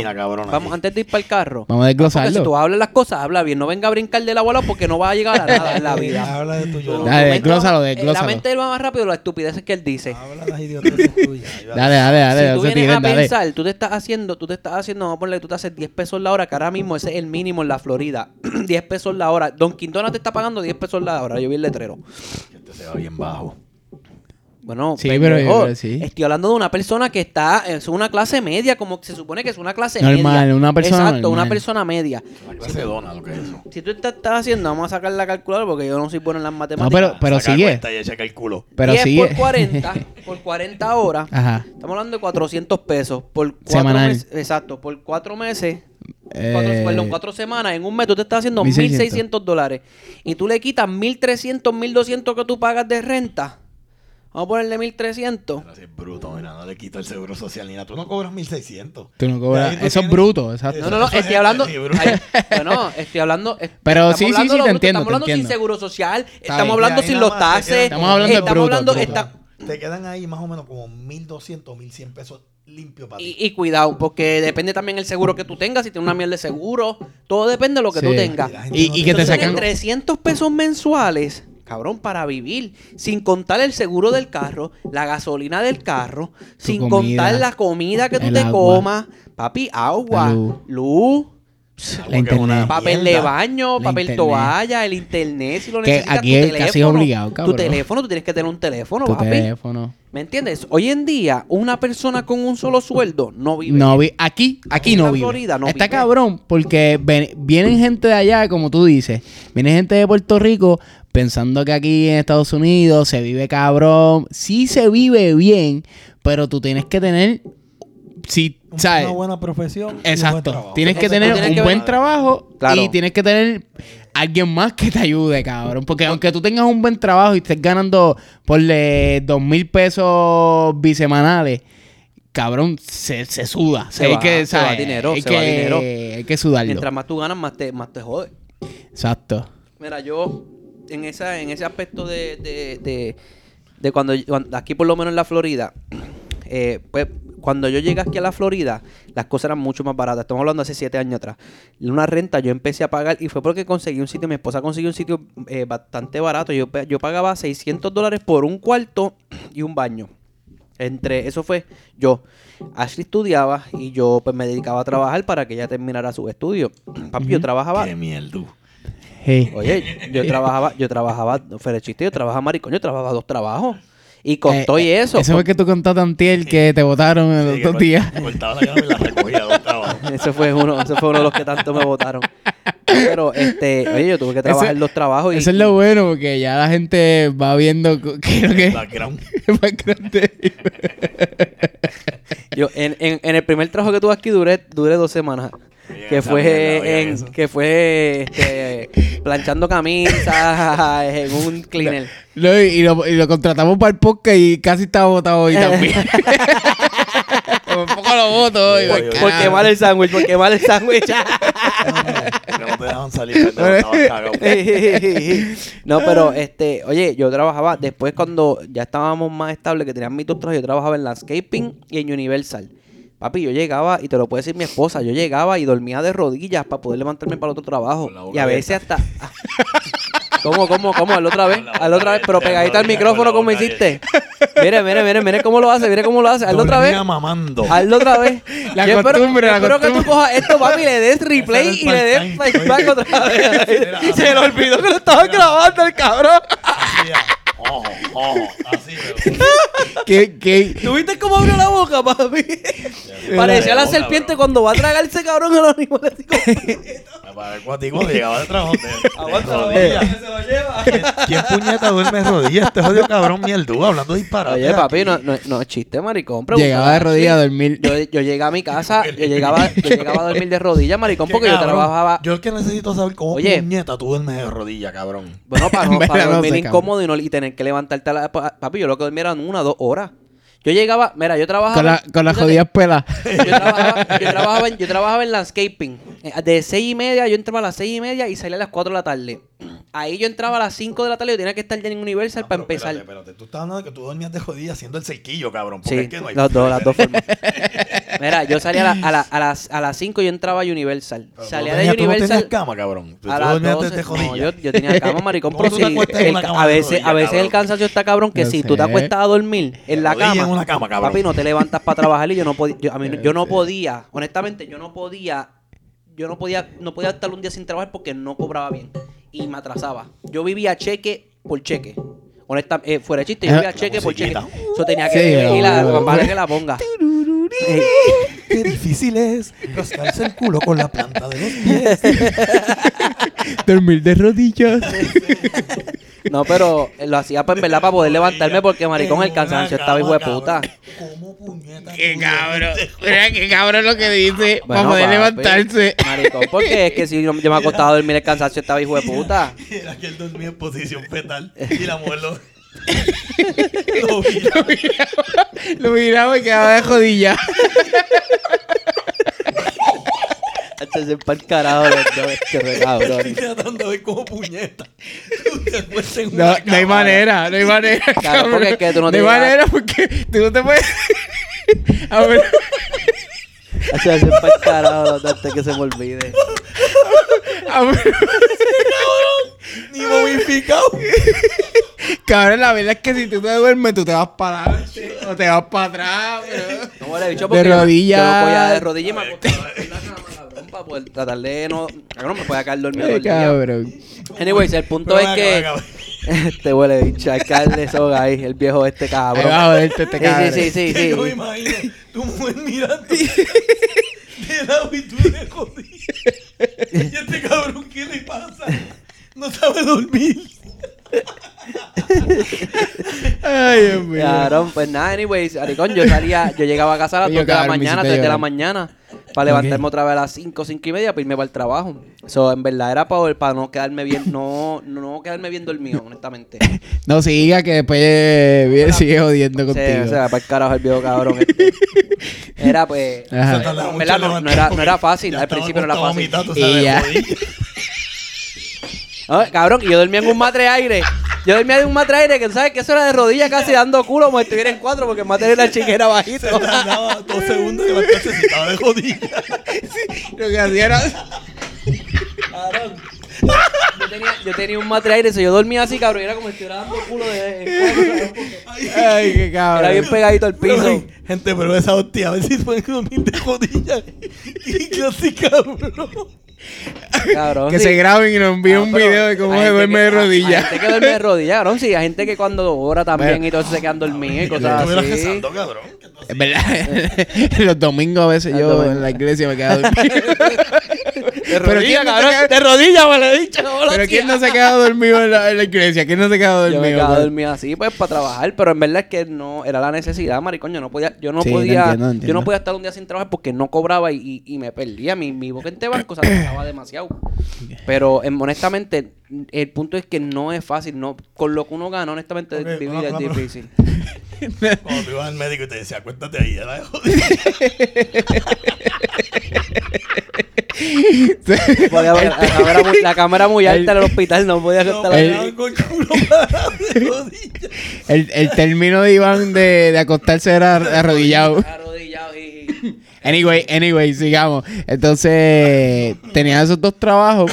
vamos, antes de ir para el carro, Vamos a porque desglosarlo. si tú hablas las cosas, habla bien, no venga a brincar de la bola porque no va a llegar a nada en la [LAUGHS] vida. Habla de tu llorón. Dale, desglósalo, eh, desglósalo. La mente él va más rápido las estupideces que él dice. Habla de las idioteces [LAUGHS] tuyas. Dale, dale, dale. si tú vienes tiren, a dale. pensar, tú te estás haciendo, tú te estás haciendo, vamos a ponerle, tú te haces 10 pesos la hora, que ahora mismo ese es el mínimo en la Florida. [CLEARS THROAT] 10 pesos la hora. Don Quintona te está pagando 10 pesos la hora. Yo vi el letrero. Este se va bien bajo. Bueno, Sí, pero sí. estoy hablando de una persona que está, es una clase media, como se supone que es una clase Normal, media. una persona Exacto, una normal. persona media. Una clase de dona, lo que es eso. Si tú estás, estás haciendo, vamos a sacar la calculadora porque yo no soy bueno en las No, matemáticas. pero, pero Saca sigue. cuenta y. Pero 10 sigue. por 40, [LAUGHS] por 40 horas. Ajá. Estamos hablando de 400 pesos. Por cuatro Semanal. meses. Exacto, por cuatro meses. Eh, Cuatro, perdón, cuatro semanas. En un mes tú te estás haciendo 1600. 1600 dólares. Y tú le quitas 1300, 1200 que tú pagas de renta. Vamos a ponerle 1300. Pero si es bruto, mira, no le quito el seguro social ni nada. Tú no cobras 1600. Tú no cobras. Eso es bruto, exacto. No, no, no, estoy hablando. ay, bueno, estoy hablando. [LAUGHS] Pero sí, sí, sí, te bruto, entiendo, Estamos te hablando sin seguro social. estamos bien. hablando sin los taxes. Estamos hablando de estamos bruto, hablando. bruto. Te quedan ahí más o menos como 1200, 1100 pesos limpios para ti. Y, y cuidado, porque depende también el seguro que tú tengas, si tienes una miel de seguro, todo depende de lo que Sí. tú tengas. Y Y, no y te- que te sacan. 300 pesos mensuales, cabrón, para vivir, sin contar el seguro del carro, la gasolina del carro, sin comida, contar la comida que tú te agua, comas, papi, agua, luz. La papel de baño, La papel internet. toalla, el internet, si lo Que necesitas, aquí tu es casi teléfono, obligado, Tu cabrón. teléfono, tú tienes que tener un teléfono, Tu papi. teléfono. ¿Me entiendes? Hoy en día, una persona con un solo sueldo no vive. No vi, aquí, aquí En no la vive. Florida no Está vive. cabrón porque ven- vienen gente de allá, como tú dices, viene gente de Puerto Rico pensando que aquí en Estados Unidos se vive cabrón. Sí se vive bien, pero tú tienes que tener, sí, Un- ¿sabes? Una buena profesión. y un buen Exacto. Tienes que Entonces, tener tienes un que buen ver- trabajo Claro. y tienes que tener alguien más que te ayude, cabrón. Porque aunque tú tengas un buen trabajo y estés ganando por dos mil pesos bisemanales, cabrón, se, se suda. Se hay va, que, se va ¿sabes? dinero, hay se que, va dinero. Hay que sudarlo. Mientras más tú ganas, más te, más te jode. Exacto. Mira, yo en esa en ese aspecto de, de, de, de cuando, cuando- aquí por lo menos en la Florida, [CLEARS THROAT] eh, pues cuando yo llegué aquí a la Florida, las cosas eran mucho más baratas. Estamos hablando hace siete años atrás. Una renta yo empecé a pagar y fue porque conseguí un sitio, mi esposa consiguió un sitio eh, bastante barato. Yo, yo pagaba 600 dólares por un cuarto y un baño. Entre eso fue yo. Ashley estudiaba y yo pues me dedicaba a trabajar para que ella terminara sus estudios. [CLEARS THROAT] Papi, yo trabajaba Qué mierda. Hey. Oye, yo trabajaba, yo trabajaba, fuera de chiste, yo trabajaba maricón, yo trabajaba dos trabajos. Y costó y Eh, eso. Eso fue que tú contaste antier que te votaron en los dos días. Cortaba la llave y la recogía dos trabajos. [LAUGHS] Ese fue uno, ese fue uno de los que tanto me votaron. Pero, este, oye, yo tuve que trabajar Ese- los trabajos y. Eso es lo bueno, porque ya la gente va viendo co- que lo que Background. [LAUGHS] background de- Yo, en, en, en el primer trabajo que tuve aquí duré, duré dos semanas. Que fue en, eso. que fue este, planchando camisas [LAUGHS] en un cleaner. No, y, lo, y lo contratamos para el podcast y casi estaba votado hoy también. [LAUGHS] Por poco lo voto hoy. Por- por por Por carajo. quemar el sándwich, por quemar el sándwich. [LAUGHS] No te salir, no, pero este, oye, yo trabajaba después cuando ya estábamos más estables, que tenían mis dos trabajos, yo trabajaba en landscaping y en Universal. Papi, yo llegaba, y te lo puede decir mi esposa, yo llegaba y dormía de rodillas para poder levantarme para el otro trabajo. Y a veces hasta... [LAUGHS] ¿Cómo, cómo, cómo? Hazlo otra vez, hazlo otra vez, pero pegadita al micrófono como hiciste. [LAUGHS] Mire, mire, mire, mire cómo lo hace, mire cómo lo hace, hazlo otra vez. Mamando. Hazlo otra vez. [LAUGHS] La yo espero, costumbre, yo la espero que tú cojas esto, papi, y le des replay y le des flashback otra vez. Se le olvidó que lo estaba grabando el cabrón. Ojo, ojo, así. ¿Qué, [LAUGHS] qué? ¿Tuviste cómo abrió la boca, papi? Parecía la boca, serpiente bro. cuando va a tragarse, cabrón, el animal. así como- [LAUGHS] Para el cuatico cuando llegaba de trabajo. [LAUGHS] Aguántalo, rodillas. que se lo lleva. [LAUGHS] ¿Quién, puñeta duerme de rodillas? Este jodido cabrón mierdú hablando disparate. Oye, papi, no, no, no es chiste, maricón. Llegaba de rodillas a dormir. Yo, yo llegué a mi casa, [LAUGHS] yo llegaba, yo llegaba a dormir de rodillas, maricón, porque yo trabajaba. Yo es que necesito saber cómo Oye. puñeta tú duermes de rodillas, cabrón. Bueno, para, no, para dormir sé, incómodo y, no, y tener que levantarte a la... pa- Papi, yo lo que dormía eran una o dos horas. Yo llegaba, mira, yo trabajaba... Con, la, con las jodidas pelas. Yo trabajaba, yo, trabajaba en, yo trabajaba en landscaping. Eh, De seis y media, yo entraba a las seis y media y salía a las 4 de la tarde. Ahí yo entraba a las 5 de la tarde y yo tenía que estar ya en Universal No, para pero empezar. Espérate, espérate. Tú estás hablando de que tú dormías de rodillas haciendo el cerquillo, cabrón. Porque Sí, es que no hay las dos, las dos formas. [LAUGHS] Mira, yo salía a, la- a, la- a las a las 5 y yo entraba a Universal. Pero tú salía no de tenías- tú no Universal tenías cama, cabrón. Tú, a tú las dormías 12. de, de No, yo, yo tenía cama, [LAUGHS] maricón, ¿Cómo pero tú te sí, el a veces, a veces cabrón? el cansancio está cabrón que si tú te acuestas a dormir en la cama, en una cama, cabrón. papi, no te levantas para trabajar y yo no podía, yo, a mí no- yo no podía, honestamente, yo no podía, yo no podía, no podía estar un día sin trabajar porque no cobraba bien y me atrasaba. Yo vivía cheque por cheque. Honesta, eh, fuera de chiste, yo Ah, fui a cheque por cheque. Eso tenía Sí, que ir la para que la ponga. [LAUGHS] Eh, Qué difícil es rascarse el culo con la planta de los pies. [LAUGHS] Dormir de rodillas. No, pero lo hacía pues, en verdad para poder levantarme porque maricón el cansancio estaba hijo de puta. ¿Cómo puñeta? Qué cabrón. Mira qué cabrón lo que dice. para Bueno, poder papi, levantarse. Maricón, porque es que si yo me acostaba a dormir el cansancio estaba hijo de puta. Era que él dormía en posición fetal [LAUGHS] y la mujer lo... [LAUGHS] lo miraba y quedaba de [LAUGHS] rodillas. Antes de pa'l carajo los dos, este re cabrón. Estoy tratando de ver cómo puñeta. [LAUGHS] No, no hay manera, no hay manera. cabrón. porque es que tú no te hay llegas- manera porque tú no te puedes. [LAUGHS] A ver, Antes de pa'l carajo los dos antes que se me olvide. a ver. Ni momificado. [LAUGHS] Cabrón, la verdad es que si tú te duermes, tú te vas para adelante o te vas para atrás. pero- No huele bicho De porque yo- rodillas. Yo me podía de rodillas y me acostaba para poder tratar de no... Cabrón, me podía caer dormido [LAUGHS] todo el día. cabrón. Anyways, el punto es que... Este huele bicho, darle soga ahí, el viejo este Ahí cabrón. va a joderte este Sí, cabrón. sí, sí, sí, [LAUGHS] Que Yo me sí. imagino tu mujer mirando de lado y tú de jodido. Y este cabrón, ¿qué le pasa? No sabe dormir. Ay, Dios mío. Cabrón, pues nada, anyways, Aricón, yo salía, yo llegaba a casa a las [LAUGHS] Oye, 2 de la mañana, hiciste 3 de la mañana, para levantarme otra vez a las 5, 5 y media, para irme para el trabajo. So, en verdad era para, para no quedarme bien, no, no quedarme bien dormido, honestamente. [LAUGHS] No siga que después eh, sigue jodiendo Sí, contigo. o sea, para el carajo el viejo cabrón. este. [LAUGHS] Era pues. Ajá. Se tardaba En verdad, no- no era- no era fácil, al principio no era fácil. a mitad, tú Y ya. No, cabrón, y yo dormía en un matre aire. Yo dormía en un matre aire que tú sabes que eso era de rodillas casi dando culo como si estuviera en cuatro porque el matre era chiquera bajito. Se tardaba dos segundos levantarse si estaba de jodida. Lo que hacía era. Cabrón. Yo tenía, yo tenía un matre aire, yo dormía así, cabrón, y era como si estuviera dando culo de. cabrón, Ay, qué Era cabrón. bien pegadito al piso. Pero, Gente, pero esa hostia, a ver si pueden dormir de jodillas. Qué clase cabrón. Cabrón. Que sí. se graben y nos envíen un video de cómo se duerme de rodillas. Hay gente que duerme de [LAUGHS] rodillas, cabrón. Sí, hay gente que cuando ora también Pero- y todo eso se quedan dormidos y Tú cosas así. rezando, cabrón. ¿Qué tú Es verdad. [LAUGHS] Los domingos a veces Los yo domingos. en la iglesia me quedo dormido. [LAUGHS] De rodillas, ¿quién no se cabrón. queda- De rodillas, me lo he dicho. ¿cómo lo Pero ¿quién no se queda dormido en la, en la iglesia? ¿Quién no se queda Yo me dormido? quedaba pues? dormido así, pues, para trabajar. Pero en verdad es que no... Era la necesidad, maricón. Yo no podía... Yo no Sí, podía... entiendo, Yo no podía estar un día sin trabajar porque no cobraba y, y, y me perdía. Mi, mi boca en banco se demasiado. Pero, em, honestamente, el punto es que no es fácil. no Con lo que uno gana, honestamente, Ok, vivir es difícil. [LAUGHS] Cuando tú ibas al médico y te decía, acuéstate ahí, jodida. [LAUGHS] Podía la, cámara muy, la cámara muy alta en el hospital, no podía No, el- [LAUGHS] rodillas. El, el término de Iván de, de acostarse era arrodillado. arrodillado y... Anyway, anyway, sigamos. Entonces, tenía esos dos trabajos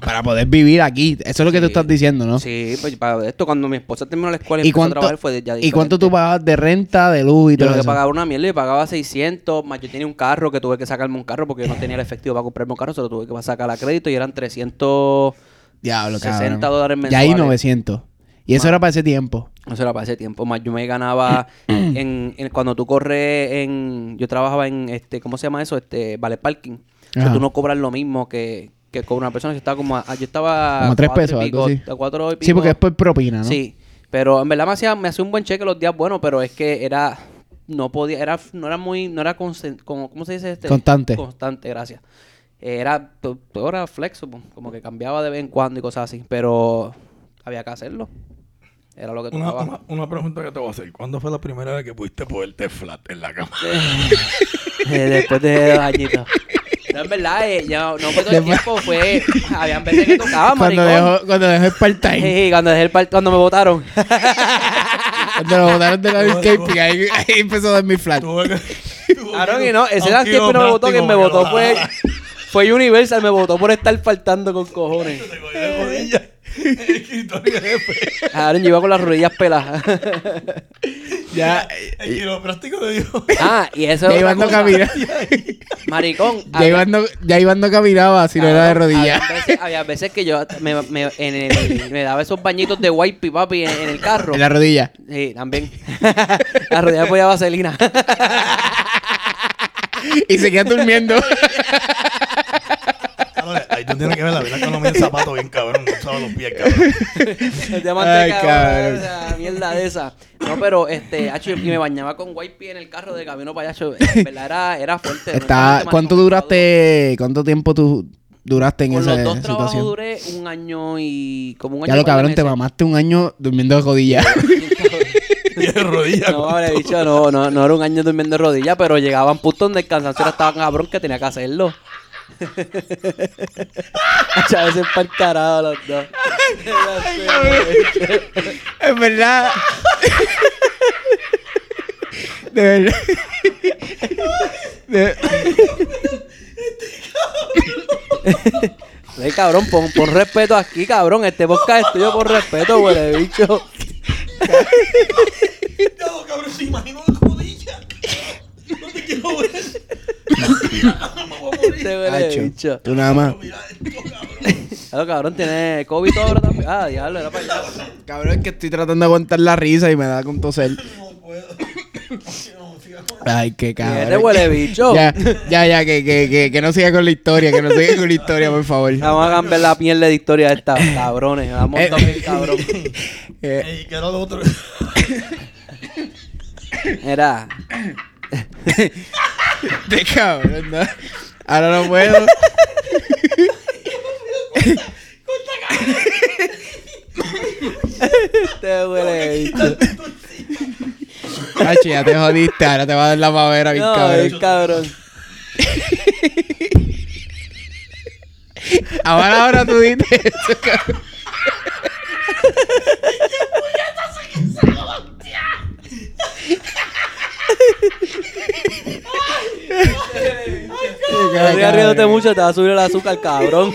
para poder vivir aquí. Eso es lo que tú estás diciendo, ¿no? Sí, pues para esto, cuando mi esposa terminó la escuela y, ¿Y empezó a cuánto, trabajar, fue ya ¿Y cuánto tú diferente. pagabas de renta, de luz y Yo todo lo que eso? pagaba una mierda y pagaba 600, más yo tenía un carro que tuve que sacarme un carro porque yo no tenía el efectivo para comprarme un carro, solo tuve que sacar a crédito y eran 300... Diablo, 60 cabrón. dólares Ya ahí mensuales. 900. Y eso era para ese tiempo. Eso era para ese tiempo, más yo me ganaba [CLEARS THROAT] en, en- cuando tú corres en... Yo trabajaba en, este ¿cómo se llama eso? Este, vale parking. O sea, tú no cobras lo mismo que, que cobra una persona. Yo estaba como... a- yo estaba... Como a tres y pesos, algo pico, así. a cuatro y pico. Sí, porque es por propina, ¿no? Sí, pero en verdad me hacía, me hacía un buen cheque los días buenos, pero es que era, no podía, era, no era muy, no era consen- como, ¿cómo se dice este? Constante. Constante, gracias. Era, era flexible, como que cambiaba de vez en cuando y cosas así, pero había que hacerlo. Era lo que Una, tocaba. una, una pregunta que te voy a hacer. ¿Cuándo fue la primera vez que pudiste ponerte flat en la cama? Eh, después de dos añitos. No, en verdad, eh, ya no fue todo el tiempo, fue, habían veces que tocaba, Cuando dejó, cuando dejó el part-time. Sí, cuando dejé el part- cuando me votaron. Cuando lo botaron de landscaping, ahí, ahí empezó a dar mi flat. Que- que no, ese a un landscape no me votó, quien me votó fue, fue Universal, me votó por estar faltando con cojones. Jefe. Aaron yo iba con las rodillas peladas. [LAUGHS] Ya, El quiropráctico le dijo. Ah, y eso ya Iván no caminaba. Maricón. Ya había- Iván no, ya Iván no caminaba si no era de rodillas. Había veces, había veces que yo me, me- en el- me daba esos bañitos de wipey, papi, en, en el carro. En la rodilla. Sí, también. [LAUGHS] la rodilla podía vaselina. Y seguía durmiendo. [LAUGHS] Tú tienes que ver la vida cuando mide el zapato bien cabrón. No los pies, cabrón. El diamante, Ay, cabrón, cabrón. esa mierda de esa. No, pero este, hacho, y me bañaba con wipey en el carro de camino para allá. En verdad era, era fuerte. Está, honestamente, ¿Cuánto duraste? ¿Cuánto tiempo tú duraste en Con esa los dos trabajos situación? duré un año y como un año Ya lo de cabrón, te mamaste un año durmiendo de rodillas. [LAUGHS] Y de rodillas. No, dicho, no, no, no era un año durmiendo de rodillas, pero llegaban puntos donde el cansancio era tan cabrón que tenía que hacerlo. Hacho, a veces para carajo los dos. es verdad. De verdad. De- Ey, cabrón, pon, pon respeto aquí, cabrón. Este podcast es tuyo por respeto, huele bicho. No, cabrón, se imagino las rodillas. No te quiero ver. Este huele bicho. Tú nada más. Claro, cabrón, tiene COVID ahora también. Ah, diablo, era para allá. Cabrón, es que estoy tratando de aguantar la risa y me da con toser. No puedo. Ay, qué este cabrón. huele bicho. Ya, ya, ya, que, que, que, que no siga con la historia, que no siga con la historia, por favor. Vamos a cambiar la piel de historia de esta, cabrones. Vamos Eh, a bien, cabrón. Eh, Ey, ¿qué era lo otro? Era. de [LAUGHS] cabrón, ¿no? Ahora no puedo. Este huele. Hacho, ya te jodiste, ahora te va a dar la pavera bien No, cabrón. cabrón. Ahora, ahora tú dices eso, cabrón. No sigas riéndote mucho, te va a subir el azúcar, cabrón.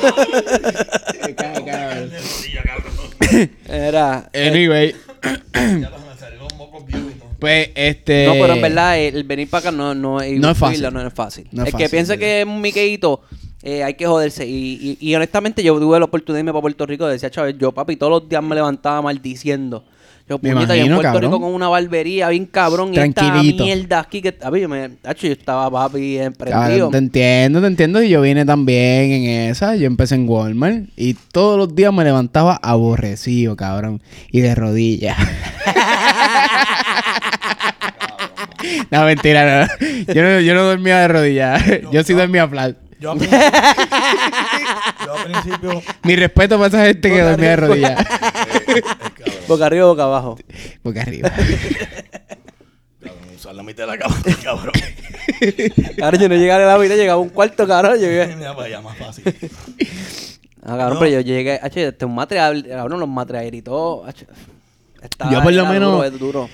Era. Ya Anyway, pues este. No, pero en verdad el, el venir para acá no, no, y No es fácil. no es fácil. No es el fácil, que piense ¿verdad? que es un miqueíto, eh, hay que joderse. Y, y, y honestamente yo tuve la oportunidad de irme para Puerto Rico. Decía, chaval, yo papi todos los días me levantaba maldiciendo. Yo, Me puñeta, yo en imagino, Puerto cabrón. Rico con una barbería bien cabrón. Y esta Tranquilito. mierda aquí que... A mí, yo, me, tacho, yo estaba papi emprendido. te entiendo, te entiendo. Y yo vine también en esa. Yo empecé en Walmart. Y todos los días me levantaba aborrecido, cabrón. Y de rodillas. [LAUGHS] no, mentira, no. Yo no, yo no dormía de rodillas. Yo sí dormía flat. Yo. Yo a principio. [LAUGHS] Mi respeto para esa gente que dormía de rodillas. [LAUGHS] Boca arriba, boca abajo. Boca arriba. [LAUGHS] Usar la mitad de la cama, cabrón. Cabrón, yo no llegué a la vida, llegaba a un cuarto, cabrón. Llegué. Mira para allá, más fácil. Ah, cabrón, No. pero yo llegué, H, este un material, cabrón, los está- Yo por lo menos- duro, es duro.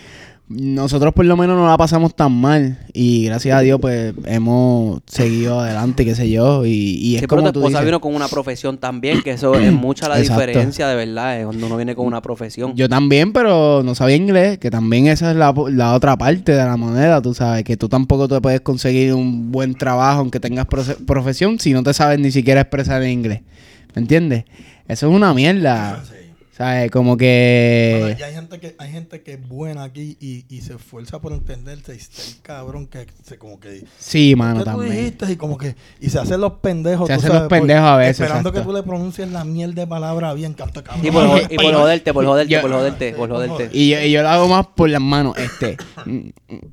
Nosotros por lo menos no la pasamos tan mal. Y gracias a Dios, pues, hemos seguido adelante, qué sé yo. Y, y es Sí, pero como tu tú esposa dices. vino con una profesión también, que eso es mucha la Exacto. diferencia, de verdad, eh, cuando uno viene con una profesión. Yo también, pero no sabía inglés, que también esa es la, la otra parte de la moneda, tú sabes, que tú tampoco te puedes conseguir un buen trabajo aunque tengas profesión si no te sabes ni siquiera expresar en inglés. ¿Me entiendes? Eso es una mierda. ¿Sabes? Como que... y hay gente que hay gente que es buena aquí y, y se esfuerza por entenderse y está el cabrón que se como que Sí, mano, ¿qué tú también. dijiste? y como que y se hacen los pendejos Se hacen sabes, los por- pendejos a veces, esperando exacto. que tú le pronuncies la miel de palabra bien canto cabrón Y por, y por joderte, por joderte, Yo- por joderte, por joderte. Y yo, y yo lo hago más por las manos, este. [LAUGHS]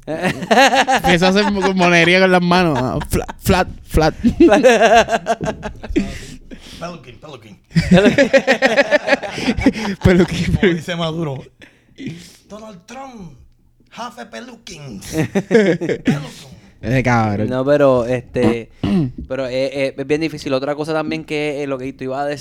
Empiezo a hacer mo- monería con las manos. ah, Flat, flat, flat. [LAUGHS] Peluquín, peluquín. [LAUGHS] Pero que... Como dice Maduro. Donald Trump, half a peluquín. [LAUGHS] Peluquín. Ese cabrón. No, pero este, pero eh, eh, es bien difícil. Otra cosa también que eh, lo que tú ibas a decir